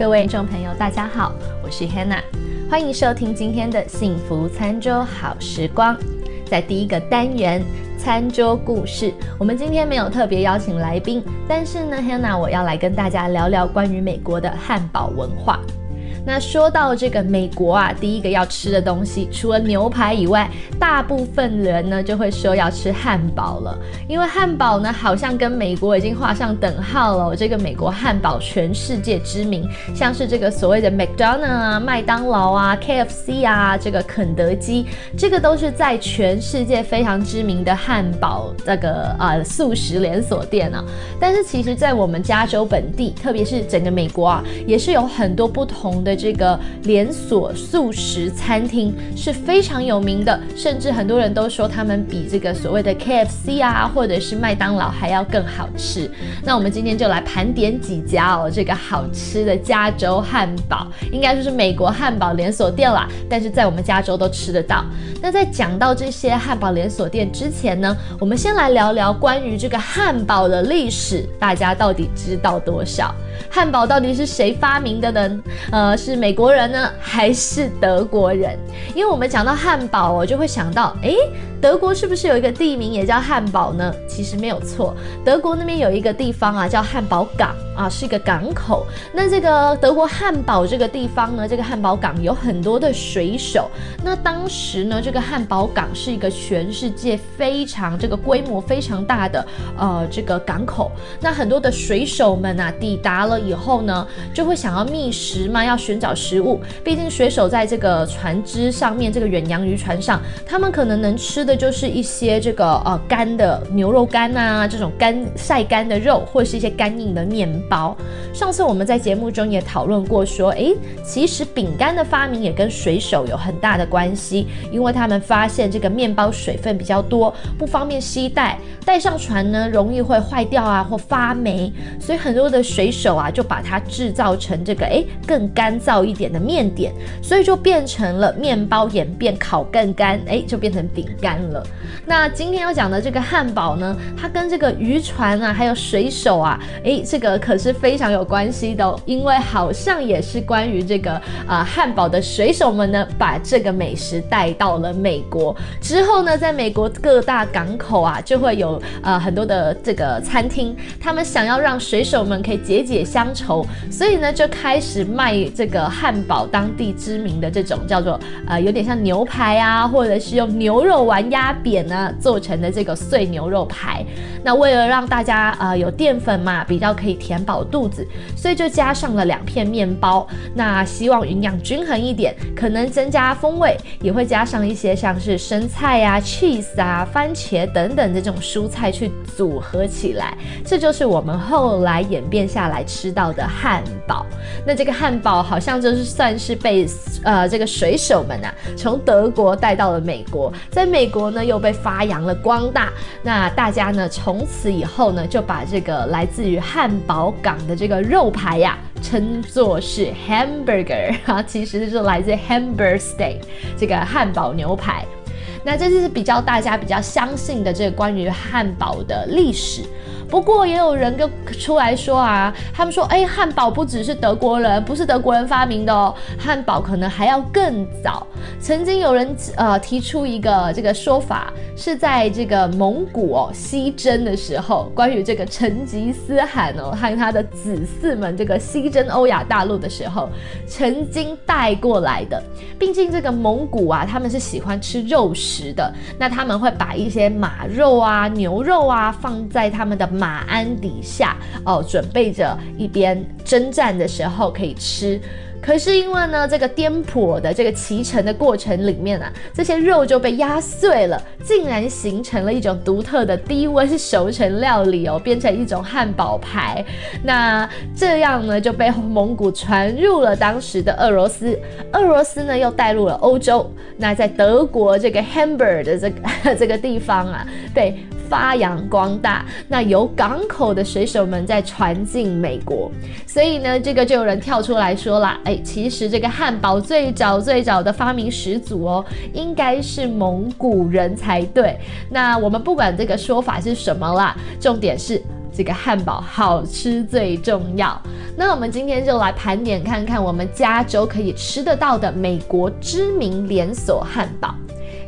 各位听众朋友，大家好，我是 Hannah，欢迎收听今天的幸福餐桌好时光。在第一个单元餐桌故事，我们今天没有特别邀请来宾，但是呢，Hannah 我要来跟大家聊聊关于美国的汉堡文化。那说到这个美国啊，第一个要吃的东西，除了牛排以外，大部分人呢就会说要吃汉堡了，因为汉堡呢好像跟美国已经画上等号了。这个美国汉堡全世界知名，像是这个所谓的 McDonald 啊、麦当劳啊、KFC 啊、这个肯德基，这个都是在全世界非常知名的汉堡这个啊素食连锁店啊。但是其实，在我们加州本地，特别是整个美国啊，也是有很多不同的。的这个连锁素食餐厅是非常有名的，甚至很多人都说他们比这个所谓的 KFC 啊，或者是麦当劳还要更好吃。那我们今天就来盘点几家哦，这个好吃的加州汉堡，应该说是美国汉堡连锁店啦，但是在我们加州都吃得到。那在讲到这些汉堡连锁店之前呢，我们先来聊聊关于这个汉堡的历史，大家到底知道多少？汉堡到底是谁发明的呢？呃，是美国人呢，还是德国人？因为我们讲到汉堡，我就会想到，哎。德国是不是有一个地名也叫汉堡呢？其实没有错，德国那边有一个地方啊，叫汉堡港啊，是一个港口。那这个德国汉堡这个地方呢，这个汉堡港有很多的水手。那当时呢，这个汉堡港是一个全世界非常这个规模非常大的呃这个港口。那很多的水手们啊，抵达了以后呢，就会想要觅食嘛，要寻找食物。毕竟水手在这个船只上面，这个远洋渔船上，他们可能能吃的。这就是一些这个呃干的牛肉干啊，这种干晒干的肉，或者是一些干硬的面包。上次我们在节目中也讨论过，说诶，其实饼干的发明也跟水手有很大的关系，因为他们发现这个面包水分比较多，不方便携带，带上船呢容易会坏掉啊或发霉，所以很多的水手啊就把它制造成这个诶更干燥一点的面点，所以就变成了面包演变烤更干，诶就变成饼干。了，那今天要讲的这个汉堡呢，它跟这个渔船啊，还有水手啊，诶，这个可是非常有关系的，因为好像也是关于这个啊汉堡的水手们呢，把这个美食带到了美国之后呢，在美国各大港口啊，就会有呃很多的这个餐厅，他们想要让水手们可以解解乡愁，所以呢就开始卖这个汉堡当地知名的这种叫做呃有点像牛排啊，或者是用牛肉丸。压扁呢做成的这个碎牛肉排，那为了让大家呃有淀粉嘛，比较可以填饱肚子，所以就加上了两片面包。那希望营养均衡一点，可能增加风味，也会加上一些像是生菜呀、cheese 啊、番茄等等这种蔬菜去组合起来。这就是我们后来演变下来吃到的汉堡。那这个汉堡好像就是算是被呃这个水手们啊从德国带到了美国，在美国。国呢又被发扬了光大，那大家呢从此以后呢就把这个来自于汉堡港的这个肉排呀称作是 hamburger 啊，其实就是来自 hamburger steak 这个汉堡牛排。那这就是比较大家比较相信的这个关于汉堡的历史。不过也有人跟出来说啊，他们说，哎，汉堡不只是德国人，不是德国人发明的哦，汉堡可能还要更早。曾经有人呃提出一个这个说法，是在这个蒙古哦西征的时候，关于这个成吉思汗哦和他的子嗣们这个西征欧亚大陆的时候，曾经带过来的。毕竟这个蒙古啊，他们是喜欢吃肉食的，那他们会把一些马肉啊、牛肉啊放在他们的。马鞍底下哦，准备着一边征战的时候可以吃。可是因为呢，这个颠簸的这个骑乘的过程里面啊，这些肉就被压碎了，竟然形成了一种独特的低温熟成料理哦，变成一种汉堡排。那这样呢，就被蒙古传入了当时的俄罗斯，俄罗斯呢又带入了欧洲。那在德国这个 Hamburg 的这个这个地方啊，被。发扬光大，那由港口的水手们在传进美国，所以呢，这个就有人跳出来说了，哎，其实这个汉堡最早最早的发明始祖哦，应该是蒙古人才对。那我们不管这个说法是什么啦，重点是。这个汉堡好吃最重要。那我们今天就来盘点看看我们加州可以吃得到的美国知名连锁汉堡。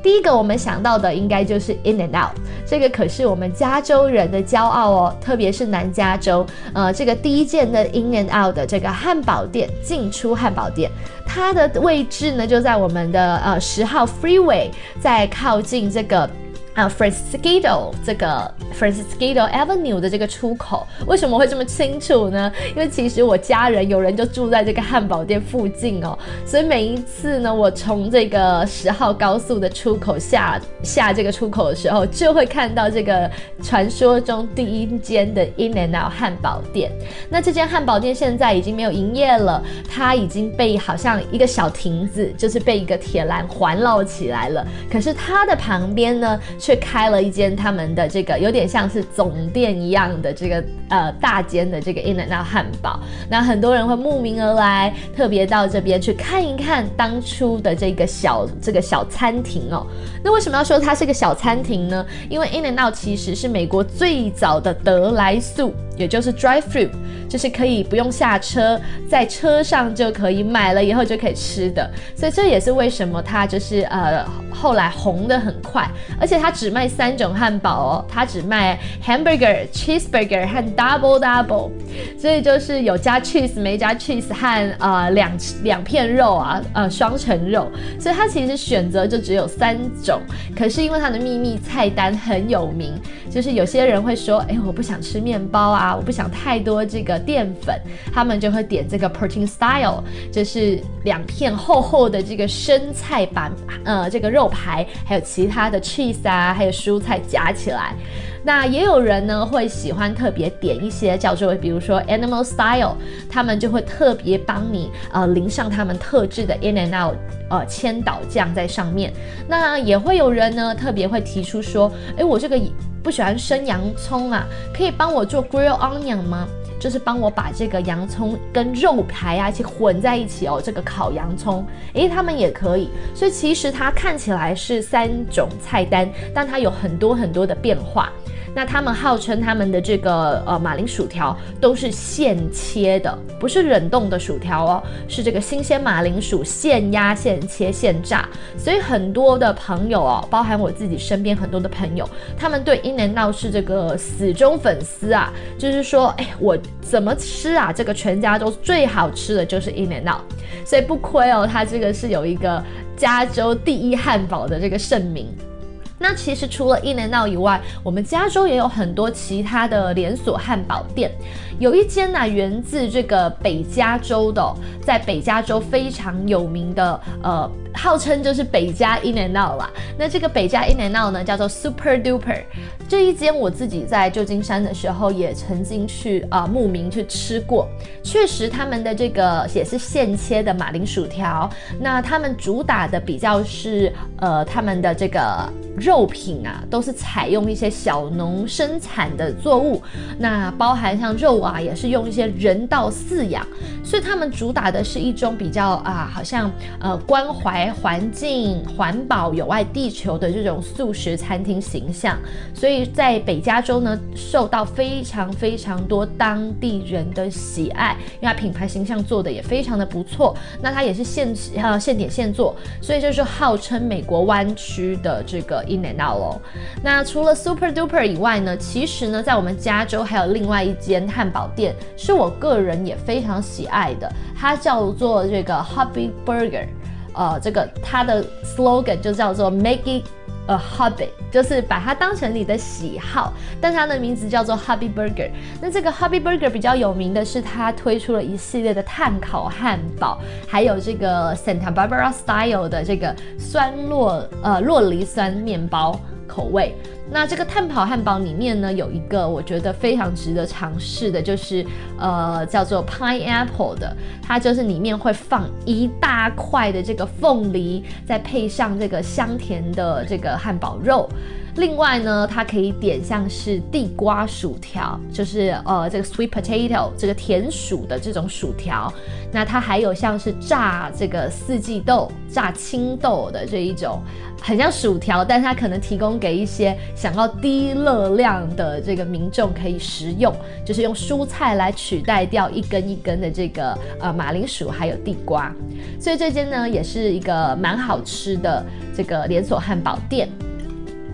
第一个我们想到的应该就是 In and Out，这个可是我们加州人的骄傲哦，特别是南加州。呃，这个第一件的 In and Out 的这个汉堡店进出汉堡店，它的位置呢就在我们的呃十号 Freeway，在靠近这个。啊 f r a n c i s c o 这个 f r a n c i s c o Avenue 的这个出口，为什么会这么清楚呢？因为其实我家人有人就住在这个汉堡店附近哦，所以每一次呢，我从这个十号高速的出口下下这个出口的时候，就会看到这个传说中第一间的 In and Out 汉堡店。那这间汉堡店现在已经没有营业了，它已经被好像一个小亭子，就是被一个铁栏环绕起来了。可是它的旁边呢？却开了一间他们的这个有点像是总店一样的这个呃大间的这个 In and Out 汉堡，那很多人会慕名而来，特别到这边去看一看当初的这个小这个小餐厅哦。那为什么要说它是个小餐厅呢？因为 In and Out 其实是美国最早的得来素。也就是 drive through，就是可以不用下车，在车上就可以买了以后就可以吃的，所以这也是为什么它就是呃后来红的很快，而且它只卖三种汉堡哦，它只卖 hamburger、cheeseburger 和 double double，所以就是有加 cheese 没加 cheese 和呃两两片肉啊呃双层肉，所以它其实选择就只有三种，可是因为它的秘密菜单很有名，就是有些人会说，哎我不想吃面包啊。我不想太多这个淀粉，他们就会点这个 protein style，就是两片厚厚的这个生菜把呃这个肉排，还有其他的 cheese 啊，还有蔬菜夹起来。那也有人呢会喜欢特别点一些叫做比如说 animal style，他们就会特别帮你呃淋上他们特制的 N and L 呃千岛酱在上面。那也会有人呢特别会提出说，哎，我这个。不喜欢生洋葱啊，可以帮我做 grill onion 吗？就是帮我把这个洋葱跟肉排啊一起混在一起哦，这个烤洋葱，诶，他们也可以。所以其实它看起来是三种菜单，但它有很多很多的变化。那他们号称他们的这个呃马铃薯条都是现切的，不是冷冻的薯条哦，是这个新鲜马铃薯现压现切现炸。所以很多的朋友哦，包含我自己身边很多的朋友，他们对 In and Out 是这个死忠粉丝啊，就是说，哎，我怎么吃啊？这个全家都最好吃的就是 In An Out 所以不亏哦，它这个是有一个加州第一汉堡的这个盛名。那其实除了伊能诺以外，我们加州也有很多其他的连锁汉堡店。有一间呢，源自这个北加州的，在北加州非常有名的，呃，号称就是北加 In and Out 啦。那这个北加 In and Out 呢，叫做 Super Duper。这一间我自己在旧金山的时候也曾经去啊慕名去吃过，确实他们的这个也是现切的马铃薯条。那他们主打的比较是，呃，他们的这个肉品啊，都是采用一些小农生产的作物，那包含像肉。啊，也是用一些人道饲养，所以他们主打的是一种比较啊，好像呃关怀环境、环保、友爱地球的这种素食餐厅形象。所以在北加州呢，受到非常非常多当地人的喜爱，因为它品牌形象做的也非常的不错。那它也是现呃现点现做，所以就是号称美国湾区的这个 In and Out 哦。那除了 Super Duper 以外呢，其实呢，在我们加州还有另外一间汉堡。店是我个人也非常喜爱的，它叫做这个 Hobby Burger，呃，这个它的 slogan 就叫做 Make it a hobby，就是把它当成你的喜好。但它的名字叫做 Hobby Burger。那这个 Hobby Burger 比较有名的是，它推出了一系列的碳烤汉堡，还有这个 Santa Barbara Style 的这个酸洛呃洛梨酸面包口味。那这个碳烤汉堡里面呢，有一个我觉得非常值得尝试的，就是呃叫做 pineapple 的，它就是里面会放一大块的这个凤梨，再配上这个香甜的这个汉堡肉。另外呢，它可以点像是地瓜薯条，就是呃这个 sweet potato 这个甜薯的这种薯条。那它还有像是炸这个四季豆、炸青豆的这一种，很像薯条，但它可能提供给一些想要低热量的这个民众可以食用，就是用蔬菜来取代掉一根一根的这个呃马铃薯还有地瓜。所以这间呢也是一个蛮好吃的这个连锁汉堡店。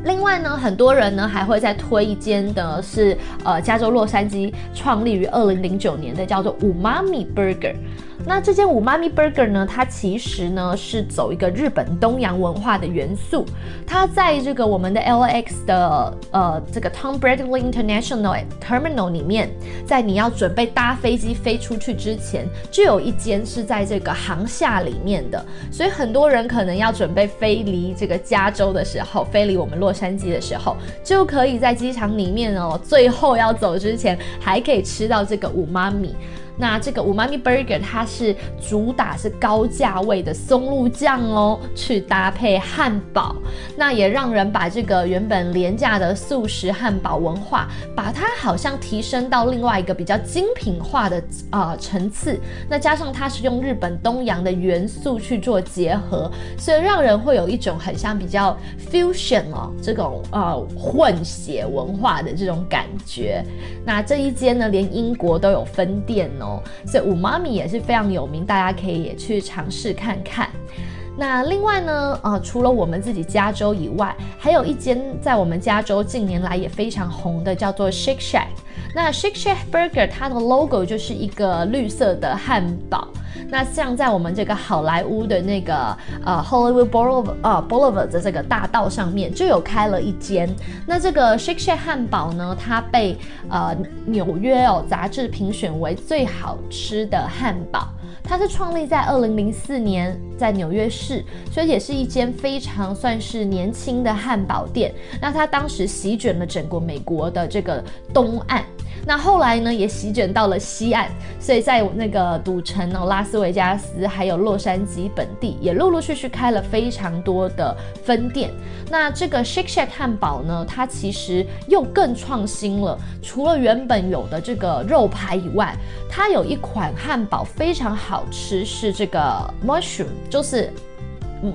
另外呢，很多人呢还会再推一间的是呃加州洛杉矶创立于二零零九年的叫做五妈咪 Burger。那这间五妈咪 Burger 呢，它其实呢是走一个日本东洋文化的元素。它在这个我们的 LAX 的呃这个 Tom Bradley International Terminal 里面，在你要准备搭飞机飞出去之前，就有一间是在这个航厦里面的。所以很多人可能要准备飞离这个加州的时候，飞离我们洛杉矶的时候，就可以在机场里面哦，最后要走之前还可以吃到这个五妈咪。那这个五妈咪 burger 它是主打是高价位的松露酱哦，去搭配汉堡，那也让人把这个原本廉价的素食汉堡文化，把它好像提升到另外一个比较精品化的啊层次。那加上它是用日本东洋的元素去做结合，所以让人会有一种很像比较 fusion 哦这种呃混血文化的这种感觉。那这一间呢，连英国都有分店哦。所以五妈咪也是非常有名，大家可以也去尝试看看。那另外呢，呃，除了我们自己加州以外，还有一间在我们加州近年来也非常红的，叫做 Shake Shack。那 Shake Shack Burger 它的 logo 就是一个绿色的汉堡。那像在我们这个好莱坞的那个呃 Hollywood Boulevard 呃 Boulevard 的这个大道上面就有开了一间。那这个 Shake Shack 汉堡呢，它被呃纽约哦杂志评选为最好吃的汉堡。它是创立在二零零四年在纽约市，所以也是一间非常算是年轻的汉堡店。那它当时席卷了整个美国的这个东岸。那后来呢，也席卷到了西岸，所以在那个赌城哦，拉斯维加斯还有洛杉矶本地，也陆陆续续开了非常多的分店。那这个 Shake Shack 汉堡呢，它其实又更创新了，除了原本有的这个肉排以外，它有一款汉堡非常好吃，是这个 Mushroom，就是。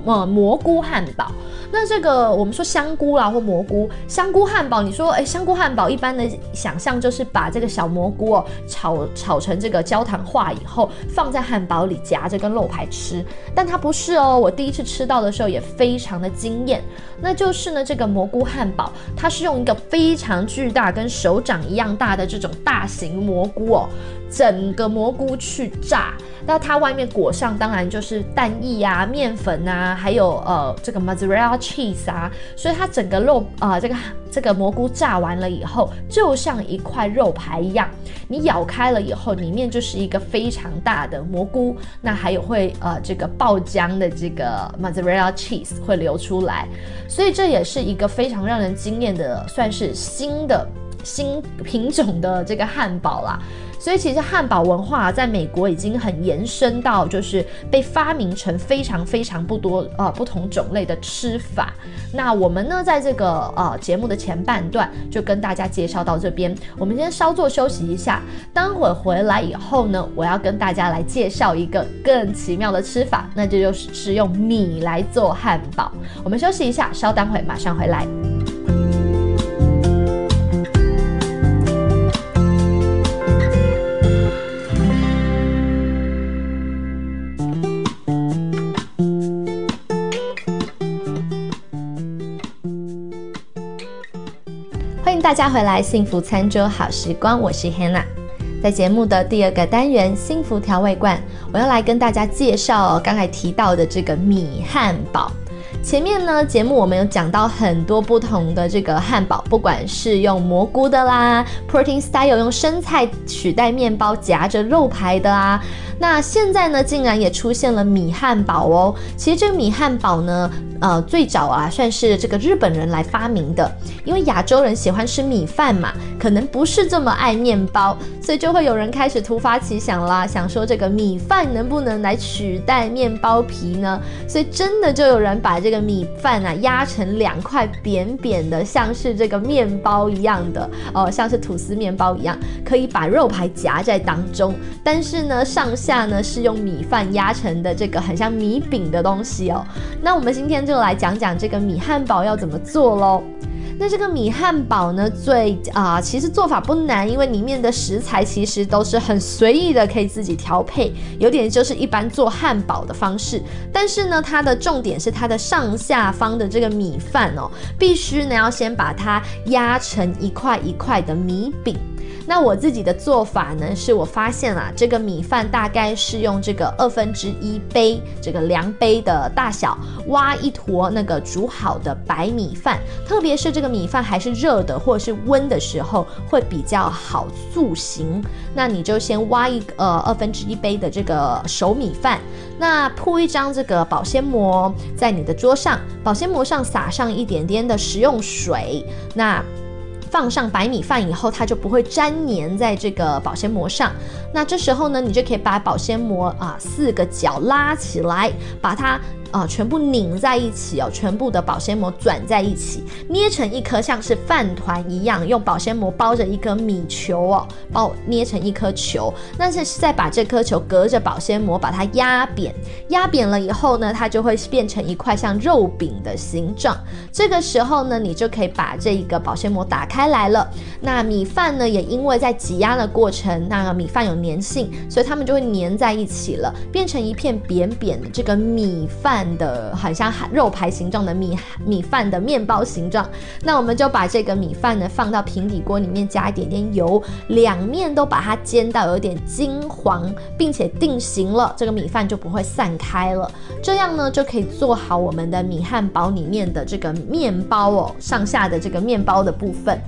呃，蘑菇汉堡。那这个我们说香菇啦，或蘑菇香菇汉堡，你说，哎，香菇汉堡一般的想象就是把这个小蘑菇哦炒炒成这个焦糖化以后，放在汉堡里夹着跟肉排吃。但它不是哦，我第一次吃到的时候也非常的惊艳。那就是呢，这个蘑菇汉堡，它是用一个非常巨大跟手掌一样大的这种大型蘑菇哦。整个蘑菇去炸，那它外面裹上当然就是蛋液啊、面粉啊，还有呃这个 mozzarella cheese 啊，所以它整个肉啊这个这个蘑菇炸完了以后，就像一块肉排一样，你咬开了以后，里面就是一个非常大的蘑菇，那还有会呃这个爆浆的这个 mozzarella cheese 会流出来，所以这也是一个非常让人惊艳的，算是新的新品种的这个汉堡啦。所以其实汉堡文化在美国已经很延伸到，就是被发明成非常非常不多呃不同种类的吃法。那我们呢，在这个呃节目的前半段就跟大家介绍到这边，我们先稍作休息一下。待会回来以后呢，我要跟大家来介绍一个更奇妙的吃法，那这就是是用米来做汉堡。我们休息一下，稍等会马上回来。大家回来，幸福餐桌好时光，我是 Hannah。在节目的第二个单元“幸福调味罐”，我要来跟大家介绍刚才提到的这个米汉堡。前面呢，节目我们有讲到很多不同的这个汉堡，不管是用蘑菇的啦，protein style 用生菜取代面包夹着肉排的啊。那现在呢，竟然也出现了米汉堡哦。其实这个米汉堡呢，呃，最早啊，算是这个日本人来发明的。因为亚洲人喜欢吃米饭嘛，可能不是这么爱面包，所以就会有人开始突发奇想啦，想说这个米饭能不能来取代面包皮呢？所以真的就有人把这个。米饭啊压成两块扁扁的，像是这个面包一样的哦，像是吐司面包一样，可以把肉排夹在当中。但是呢，上下呢是用米饭压成的这个很像米饼的东西哦。那我们今天就来讲讲这个米汉堡要怎么做喽。那这个米汉堡呢，最啊，其实做法不难，因为里面的食材其实都是很随意的，可以自己调配，有点就是一般做汉堡的方式。但是呢，它的重点是它的上下方的这个米饭哦，必须呢要先把它压成一块一块的米饼。那我自己的做法呢，是我发现啊，这个米饭大概是用这个二分之一杯这个量杯的大小，挖一坨那个煮好的白米饭，特别是这个米饭还是热的或者是温的时候，会比较好塑形。那你就先挖一呃二分之一杯的这个熟米饭，那铺一张这个保鲜膜在你的桌上，保鲜膜上撒上一点点的食用水，那。放上白米饭以后，它就不会粘粘在这个保鲜膜上。那这时候呢，你就可以把保鲜膜啊四个角拉起来，把它。啊，全部拧在一起哦，全部的保鲜膜转在一起，捏成一颗像是饭团一样，用保鲜膜包着一颗米球哦，包捏成一颗球。那是再把这颗球隔着保鲜膜把它压扁，压扁了以后呢，它就会变成一块像肉饼的形状。这个时候呢，你就可以把这一个保鲜膜打开来了。那米饭呢，也因为在挤压的过程，那个米饭有粘性，所以它们就会粘在一起了，变成一片扁扁的这个米饭。的很像肉排形状的米米饭的面包形状，那我们就把这个米饭呢放到平底锅里面，加一点点油，两面都把它煎到有点金黄，并且定型了，这个米饭就不会散开了。这样呢就可以做好我们的米汉堡里面的这个面包哦，上下的这个面包的部分。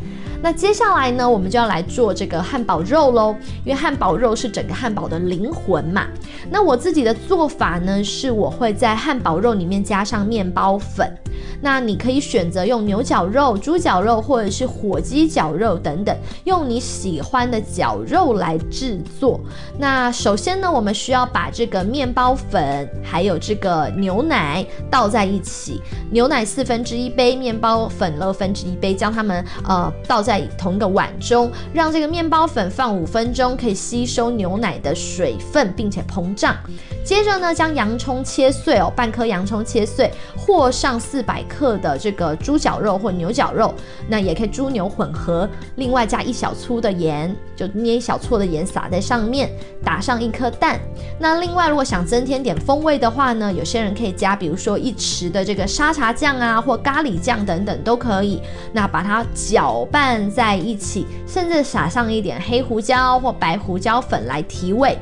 那接下来呢，我们就要来做这个汉堡肉喽，因为汉堡肉是整个汉堡的灵魂嘛。那我自己的做法呢，是我会在汉堡肉里面加上面包粉。那你可以选择用牛角肉、猪脚肉或者是火鸡绞肉等等，用你喜欢的绞肉来制作。那首先呢，我们需要把这个面包粉还有这个牛奶倒在一起，牛奶四分之一杯，面包粉二分之一杯，将它们呃倒在同一个碗中，让这个面包粉放五分钟，可以吸收牛奶的水分，并且膨胀。接着呢，将洋葱切碎哦，半颗洋葱切碎，和上四百克的这个猪脚肉或牛脚肉，那也可以猪牛混合。另外加一小撮的盐，就捏一小撮的盐撒在上面，打上一颗蛋。那另外如果想增添点风味的话呢，有些人可以加，比如说一匙的这个沙茶酱啊，或咖喱酱等等都可以。那把它搅拌在一起，甚至撒上一点黑胡椒或白胡椒粉来提味。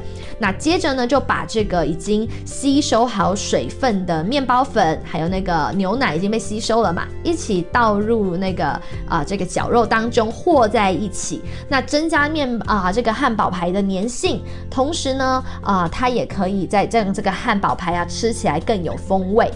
那接着呢，就把这个已经吸收好水分的面包粉，还有那个牛奶已经被吸收了嘛，一起倒入那个啊这个绞肉当中和在一起，那增加面啊这个汉堡排的粘性，同时呢啊它也可以在让这个汉堡排啊吃起来更有风味。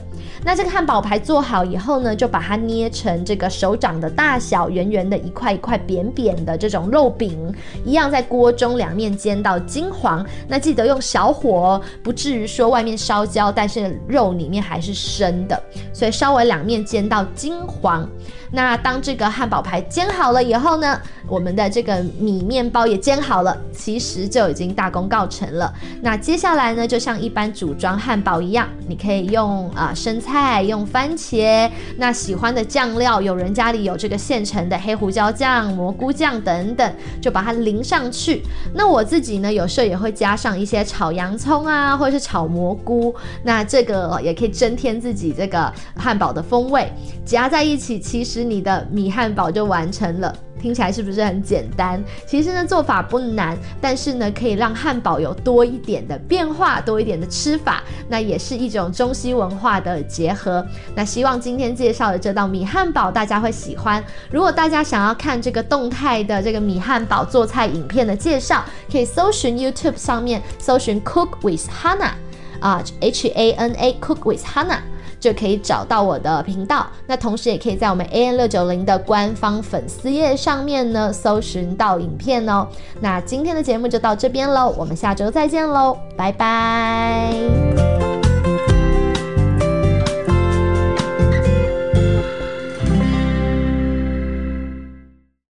那这个汉堡排做好以后呢，就把它捏成这个手掌的大小，圆圆的一块一块扁扁的这种肉饼，一样在锅中两面煎到金黄。那记得用小火，不至于说外面烧焦，但是肉里面还是生的，所以稍微两面煎到金黄。那当这个汉堡排煎好了以后呢，我们的这个米面包也煎好了，其实就已经大功告成了。那接下来呢，就像一般组装汉堡一样，你可以用啊生菜，用番茄，那喜欢的酱料，有人家里有这个现成的黑胡椒酱、蘑菇酱等等，就把它淋上去。那我自己呢，有时候也会加上一些炒洋葱啊，或者是炒蘑菇，那这个也可以增添自己这个汉堡的风味。夹在一起，其实。你的米汉堡就完成了，听起来是不是很简单？其实呢，做法不难，但是呢，可以让汉堡有多一点的变化，多一点的吃法，那也是一种中西文化的结合。那希望今天介绍的这道米汉堡大家会喜欢。如果大家想要看这个动态的这个米汉堡做菜影片的介绍，可以搜寻 YouTube 上面搜寻 Cook with Hannah 啊，H A N A Cook with Hannah。就可以找到我的频道，那同时也可以在我们 A N 六九零的官方粉丝页上面呢搜寻到影片哦。那今天的节目就到这边喽，我们下周再见喽，拜拜。